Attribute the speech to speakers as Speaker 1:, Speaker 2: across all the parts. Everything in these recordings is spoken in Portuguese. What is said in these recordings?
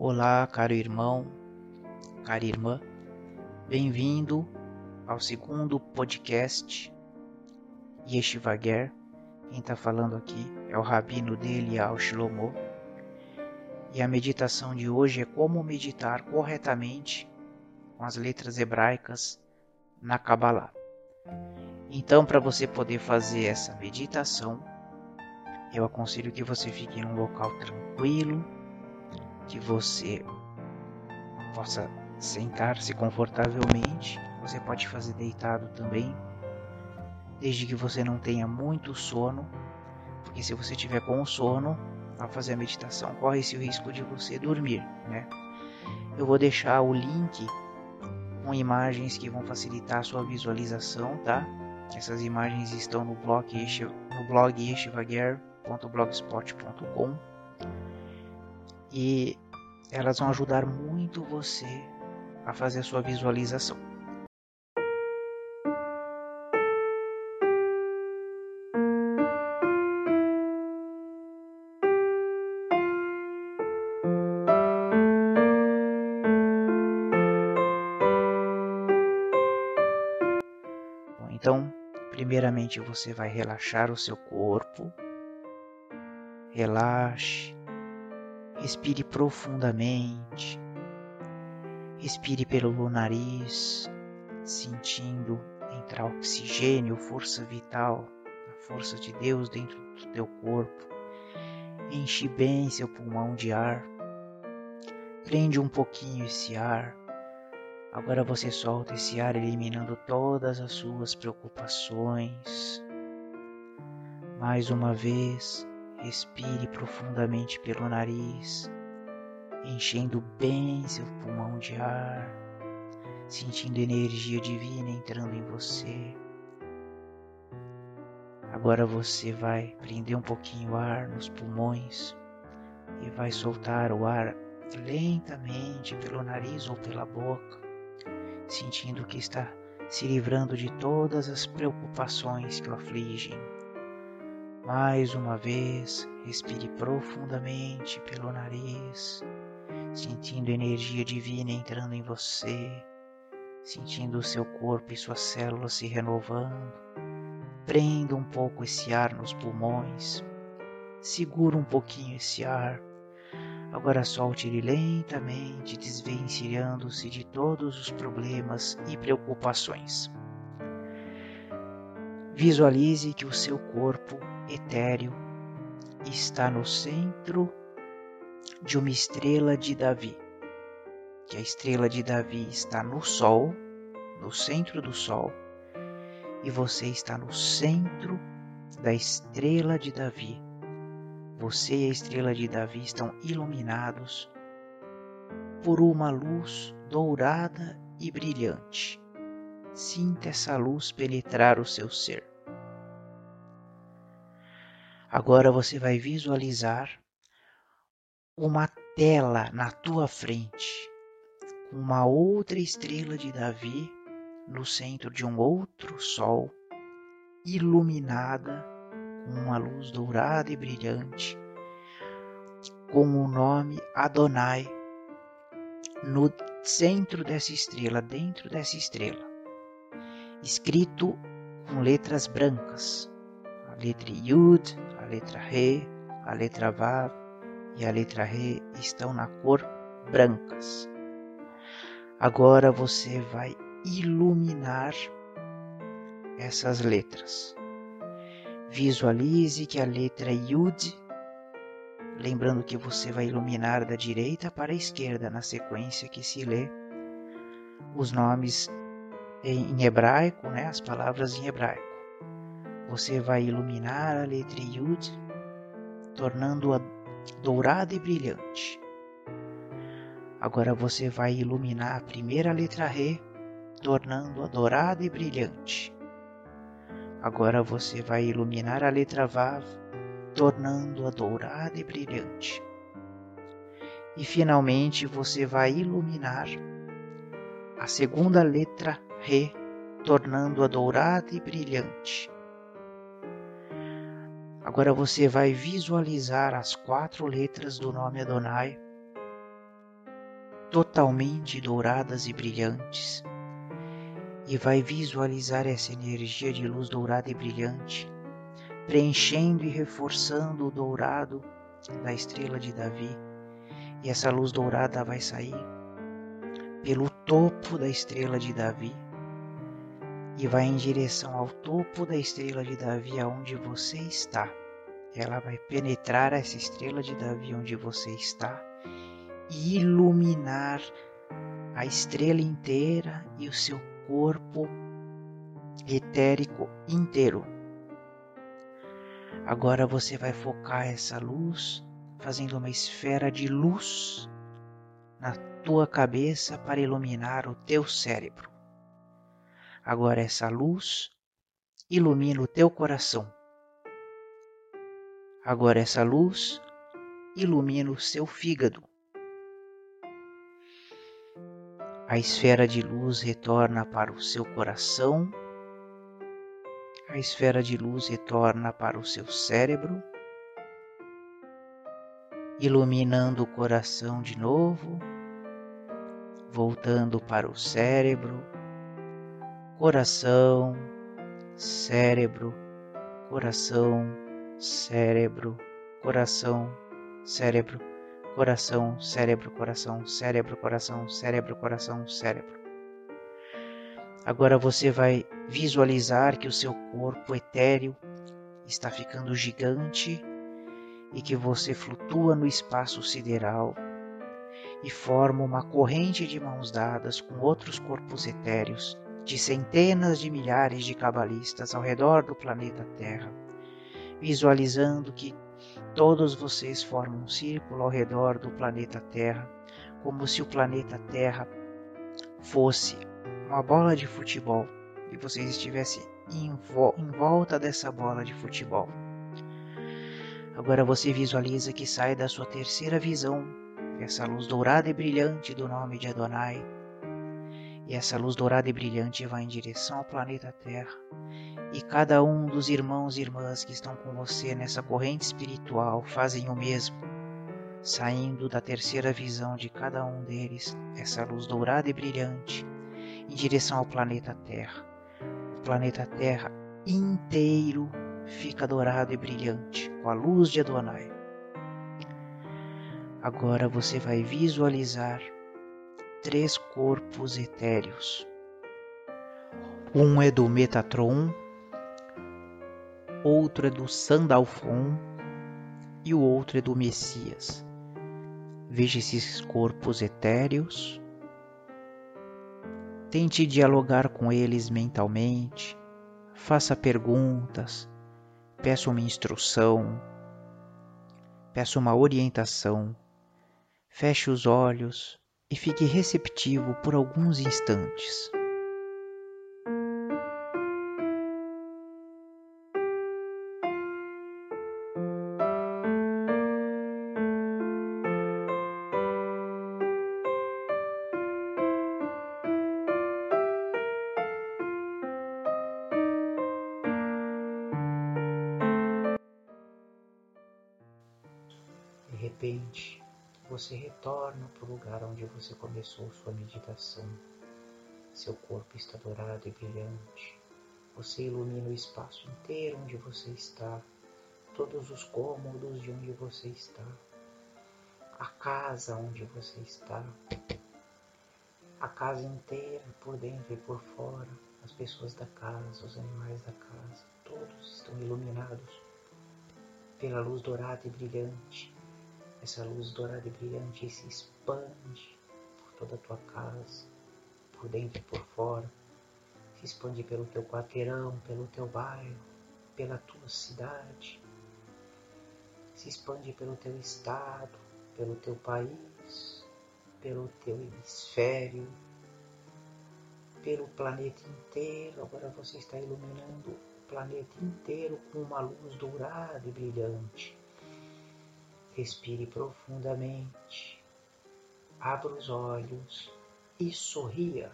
Speaker 1: Olá, caro irmão, cara irmã, bem-vindo ao segundo podcast Yeshivager. Quem está falando aqui é o rabino dele, Al Shlomo. E a meditação de hoje é como meditar corretamente com as letras hebraicas na Kabbalah. Então, para você poder fazer essa meditação, eu aconselho que você fique em um local tranquilo que você possa sentar-se confortavelmente. Você pode fazer deitado também, desde que você não tenha muito sono, porque se você tiver com sono ao fazer a meditação, corre-se o risco de você dormir, né? Eu vou deixar o link com imagens que vão facilitar a sua visualização, tá? Essas imagens estão no blog, no blog e elas vão ajudar muito você a fazer a sua visualização. Então, primeiramente você vai relaxar o seu corpo. Relaxe Respire profundamente. Respire pelo nariz, sentindo entrar oxigênio, força vital, a força de Deus dentro do teu corpo. Enche bem seu pulmão de ar. Prende um pouquinho esse ar. Agora você solta esse ar eliminando todas as suas preocupações. Mais uma vez, Respire profundamente pelo nariz, enchendo bem seu pulmão de ar, sentindo energia divina entrando em você. Agora você vai prender um pouquinho o ar nos pulmões e vai soltar o ar lentamente pelo nariz ou pela boca, sentindo que está se livrando de todas as preocupações que o afligem. Mais uma vez, respire profundamente pelo nariz, sentindo energia divina entrando em você, sentindo o seu corpo e suas células se renovando. Prenda um pouco esse ar nos pulmões, segura um pouquinho esse ar. Agora solte ele lentamente, desvencilhando-se de todos os problemas e preocupações. Visualize que o seu corpo etéreo está no centro de uma estrela de Davi. Que a estrela de Davi está no Sol, no centro do Sol, e você está no centro da estrela de Davi. Você e a estrela de Davi estão iluminados por uma luz dourada e brilhante. Sinta essa luz penetrar o seu ser. Agora você vai visualizar uma tela na tua frente, uma outra estrela de Davi no centro de um outro sol, iluminada com uma luz dourada e brilhante, com o nome Adonai no centro dessa estrela, dentro dessa estrela, escrito com letras brancas, a letra Yud, letra Re, a letra Vav e a letra Re estão na cor brancas. Agora você vai iluminar essas letras. Visualize que a letra Yud, lembrando que você vai iluminar da direita para a esquerda na sequência que se lê os nomes em hebraico, né, as palavras em hebraico. Você vai iluminar a letra Yud, tornando-a dourada e brilhante. Agora você vai iluminar a primeira letra Re, tornando-a dourada e brilhante. Agora você vai iluminar a letra Vav, tornando-a dourada e brilhante. E finalmente você vai iluminar a segunda letra Re, tornando-a dourada e brilhante. Agora você vai visualizar as quatro letras do nome Adonai totalmente douradas e brilhantes. E vai visualizar essa energia de luz dourada e brilhante, preenchendo e reforçando o dourado da estrela de Davi. E essa luz dourada vai sair pelo topo da estrela de Davi e vai em direção ao topo da estrela de Davi aonde você está. Ela vai penetrar essa estrela de Davi onde você está e iluminar a estrela inteira e o seu corpo etérico inteiro. Agora você vai focar essa luz fazendo uma esfera de luz na tua cabeça para iluminar o teu cérebro. Agora essa luz ilumina o teu coração. Agora essa luz ilumina o seu fígado. A esfera de luz retorna para o seu coração. A esfera de luz retorna para o seu cérebro, iluminando o coração de novo, voltando para o cérebro, coração, cérebro, coração, cérebro, coração, cérebro, coração, cérebro, coração, cérebro, coração, cérebro, coração, cérebro. Agora você vai visualizar que o seu corpo etéreo está ficando gigante e que você flutua no espaço sideral e forma uma corrente de mãos dadas com outros corpos etéreos de centenas de milhares de cabalistas ao redor do planeta Terra, visualizando que todos vocês formam um círculo ao redor do planeta Terra, como se o planeta Terra fosse uma bola de futebol e vocês estivessem em, vo em volta dessa bola de futebol. Agora você visualiza que sai da sua terceira visão essa luz dourada e brilhante do nome de Adonai e essa luz dourada e brilhante vai em direção ao planeta Terra. E cada um dos irmãos e irmãs que estão com você nessa corrente espiritual fazem o mesmo, saindo da terceira visão de cada um deles, essa luz dourada e brilhante, em direção ao planeta Terra. O planeta Terra inteiro fica dourado e brilhante com a luz de Adonai. Agora você vai visualizar três corpos etéreos. Um é do Metatron, outro é do Sandalfon e o outro é do Messias. Veja esses corpos etéreos. Tente dialogar com eles mentalmente, faça perguntas, peça uma instrução, peça uma orientação, feche os olhos e fique receptivo por alguns instantes. Você retorna para o lugar onde você começou sua meditação. Seu corpo está dourado e brilhante. Você ilumina o espaço inteiro onde você está, todos os cômodos de onde você está, a casa onde você está, a casa inteira, por dentro e por fora, as pessoas da casa, os animais da casa, todos estão iluminados pela luz dourada e brilhante essa luz dourada e brilhante se expande por toda a tua casa, por dentro e por fora. Se expande pelo teu quarteirão, pelo teu bairro, pela tua cidade. Se expande pelo teu estado, pelo teu país, pelo teu hemisfério, pelo planeta inteiro. Agora você está iluminando o planeta inteiro com uma luz dourada e brilhante. Respire profundamente, abra os olhos e sorria.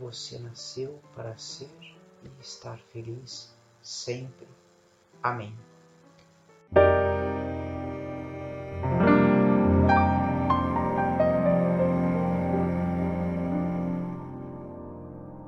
Speaker 1: Você nasceu para ser e estar feliz sempre. Amém.